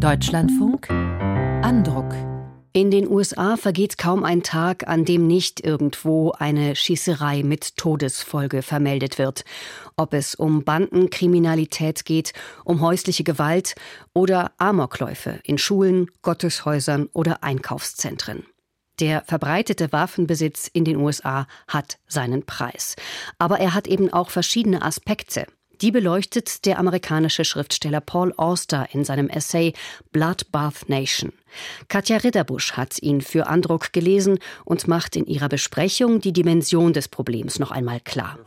Deutschlandfunk Andruck in den USA vergeht kaum ein Tag, an dem nicht irgendwo eine Schießerei mit Todesfolge vermeldet wird. Ob es um Bandenkriminalität geht, um häusliche Gewalt oder Amokläufe in Schulen, Gotteshäusern oder Einkaufszentren. Der verbreitete Waffenbesitz in den USA hat seinen Preis. Aber er hat eben auch verschiedene Aspekte. Die beleuchtet der amerikanische Schriftsteller Paul Auster in seinem Essay Bloodbath Nation. Katja Ritterbusch hat ihn für Andruck gelesen und macht in ihrer Besprechung die Dimension des Problems noch einmal klar.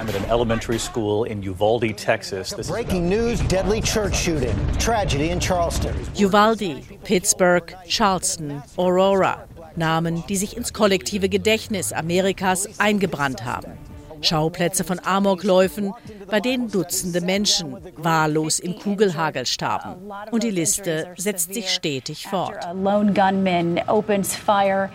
I'm at an elementary school in Uvalde, Texas. Breaking news, deadly church shooting. Tragedy in Charleston. Uvalde, Pittsburgh, Charleston, Aurora. Namen, die sich ins kollektive Gedächtnis Amerikas eingebrannt haben. Schauplätze von Amokläufen, bei denen Dutzende Menschen wahllos im Kugelhagel starben. Und die Liste setzt sich stetig fort.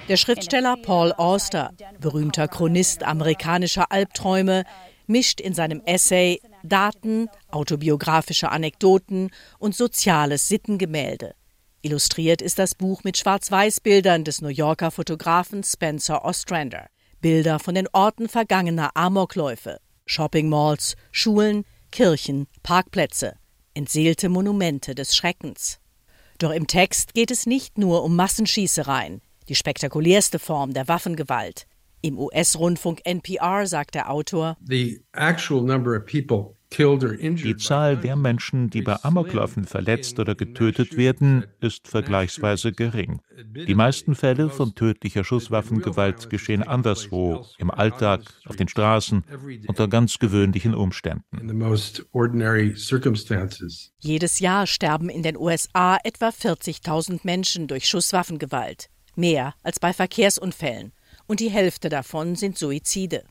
Der Schriftsteller Paul Auster, berühmter Chronist amerikanischer Albträume, mischt in seinem Essay Daten, autobiografische Anekdoten und soziales Sittengemälde. Illustriert ist das Buch mit Schwarz-Weiß-Bildern des New Yorker Fotografen Spencer Ostrander. Bilder von den Orten vergangener Amokläufe, Shoppingmalls, Schulen, Kirchen, Parkplätze, entseelte Monumente des Schreckens. Doch im Text geht es nicht nur um Massenschießereien, die spektakulärste Form der Waffengewalt. Im US-Rundfunk NPR sagt der Autor: The actual number of people die Zahl der Menschen, die bei Amokläufen verletzt oder getötet werden, ist vergleichsweise gering. Die meisten Fälle von tödlicher Schusswaffengewalt geschehen anderswo, im Alltag, auf den Straßen, unter ganz gewöhnlichen Umständen. Jedes Jahr sterben in den USA etwa 40.000 Menschen durch Schusswaffengewalt, mehr als bei Verkehrsunfällen, und die Hälfte davon sind Suizide.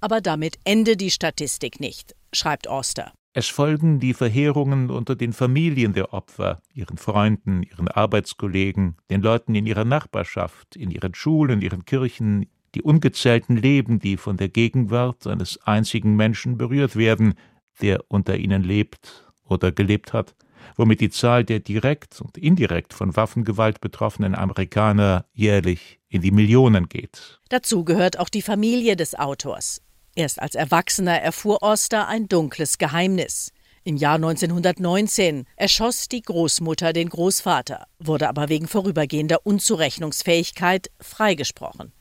Aber damit ende die Statistik nicht schreibt Oster. Es folgen die Verheerungen unter den Familien der Opfer, ihren Freunden, ihren Arbeitskollegen, den Leuten in ihrer Nachbarschaft, in ihren Schulen, ihren Kirchen, die ungezählten Leben, die von der Gegenwart eines einzigen Menschen berührt werden, der unter ihnen lebt oder gelebt hat, womit die Zahl der direkt und indirekt von Waffengewalt betroffenen Amerikaner jährlich in die Millionen geht. Dazu gehört auch die Familie des Autors. Erst als Erwachsener erfuhr Oster ein dunkles Geheimnis. Im Jahr 1919 erschoss die Großmutter den Großvater, wurde aber wegen vorübergehender Unzurechnungsfähigkeit freigesprochen.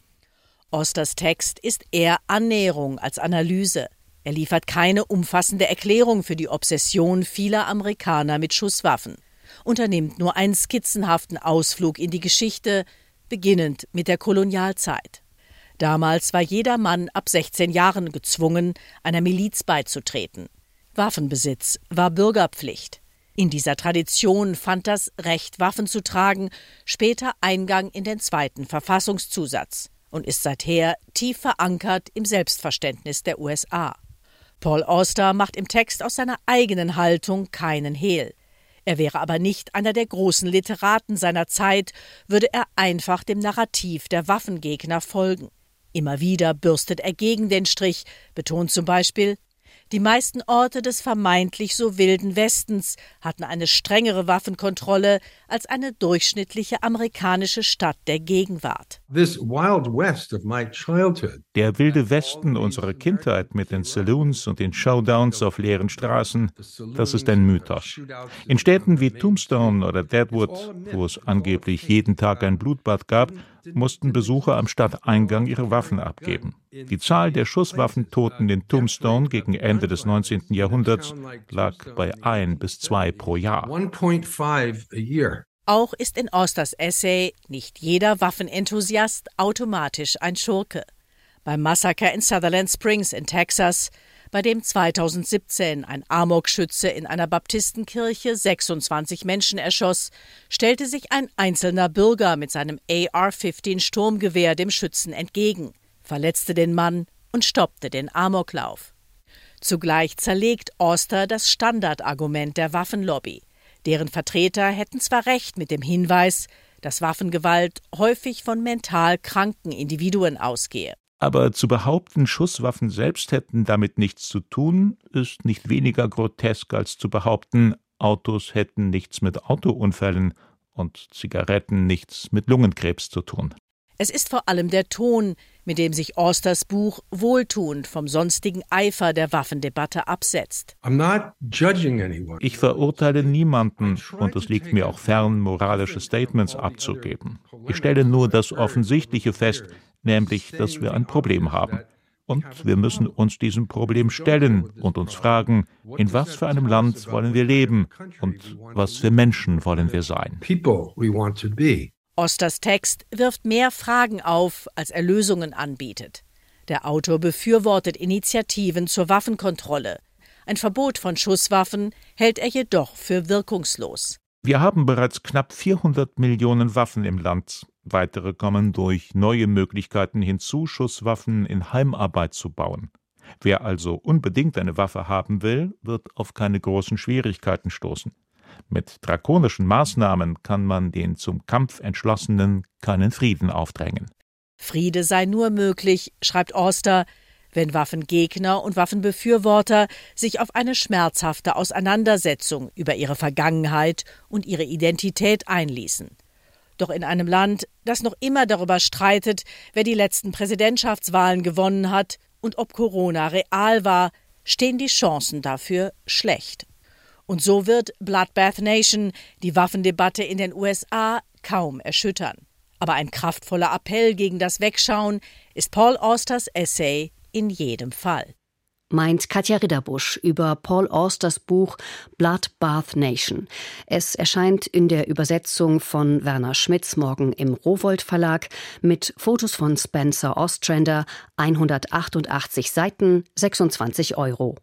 Osters Text ist eher Annäherung als Analyse. Er liefert keine umfassende Erklärung für die Obsession vieler Amerikaner mit Schusswaffen, unternimmt nur einen skizzenhaften Ausflug in die Geschichte, beginnend mit der Kolonialzeit. Damals war jeder Mann ab 16 Jahren gezwungen, einer Miliz beizutreten. Waffenbesitz war Bürgerpflicht. In dieser Tradition fand das Recht, Waffen zu tragen, später Eingang in den zweiten Verfassungszusatz und ist seither tief verankert im Selbstverständnis der USA. Paul Auster macht im Text aus seiner eigenen Haltung keinen Hehl. Er wäre aber nicht einer der großen Literaten seiner Zeit, würde er einfach dem Narrativ der Waffengegner folgen. Immer wieder bürstet er gegen den Strich, betont zum Beispiel, die meisten Orte des vermeintlich so wilden Westens hatten eine strengere Waffenkontrolle als eine durchschnittliche amerikanische Stadt der Gegenwart. Der wilde Westen unserer Kindheit mit den Saloons und den Showdowns auf leeren Straßen, das ist ein Mythos. In Städten wie Tombstone oder Deadwood, wo es angeblich jeden Tag ein Blutbad gab, mussten Besucher am Stadteingang ihre Waffen abgeben. Die Zahl der Schusswaffentoten in Tombstone gegen Ende des 19. Jahrhunderts lag bei ein bis zwei pro Jahr. Auch ist in Austers Essay nicht jeder Waffenenthusiast automatisch ein Schurke. Beim Massaker in Sutherland Springs in Texas bei dem 2017 ein Amokschütze in einer Baptistenkirche 26 Menschen erschoss, stellte sich ein einzelner Bürger mit seinem AR-15 Sturmgewehr dem Schützen entgegen, verletzte den Mann und stoppte den Amoklauf. Zugleich zerlegt Auster das Standardargument der Waffenlobby. Deren Vertreter hätten zwar recht mit dem Hinweis, dass Waffengewalt häufig von mental kranken Individuen ausgehe. Aber zu behaupten, Schusswaffen selbst hätten damit nichts zu tun, ist nicht weniger grotesk als zu behaupten, Autos hätten nichts mit Autounfällen und Zigaretten nichts mit Lungenkrebs zu tun. Es ist vor allem der Ton, mit dem sich Austers Buch wohltuend vom sonstigen Eifer der Waffendebatte absetzt. Ich verurteile niemanden und es liegt mir auch fern, moralische Statements abzugeben. Ich stelle nur das Offensichtliche fest, nämlich, dass wir ein Problem haben. Und wir müssen uns diesem Problem stellen und uns fragen, in was für einem Land wollen wir leben und was für Menschen wollen wir sein. Osters Text wirft mehr Fragen auf, als er Lösungen anbietet. Der Autor befürwortet Initiativen zur Waffenkontrolle. Ein Verbot von Schusswaffen hält er jedoch für wirkungslos. Wir haben bereits knapp 400 Millionen Waffen im Land. Weitere kommen durch neue Möglichkeiten hinzu, Schusswaffen in Heimarbeit zu bauen. Wer also unbedingt eine Waffe haben will, wird auf keine großen Schwierigkeiten stoßen. Mit drakonischen Maßnahmen kann man den zum Kampf entschlossenen keinen Frieden aufdrängen. Friede sei nur möglich, schreibt Oster, wenn Waffengegner und Waffenbefürworter sich auf eine schmerzhafte Auseinandersetzung über ihre Vergangenheit und ihre Identität einließen. Doch in einem Land, das noch immer darüber streitet, wer die letzten Präsidentschaftswahlen gewonnen hat und ob Corona real war, stehen die Chancen dafür schlecht. Und so wird Bloodbath Nation die Waffendebatte in den USA kaum erschüttern. Aber ein kraftvoller Appell gegen das Wegschauen ist Paul Austers Essay in jedem Fall. Meint Katja Ridderbusch über Paul Austers Buch Bloodbath Nation. Es erscheint in der Übersetzung von Werner Schmitz morgen im Rowold Verlag mit Fotos von Spencer Ostrander, 188 Seiten, 26 Euro.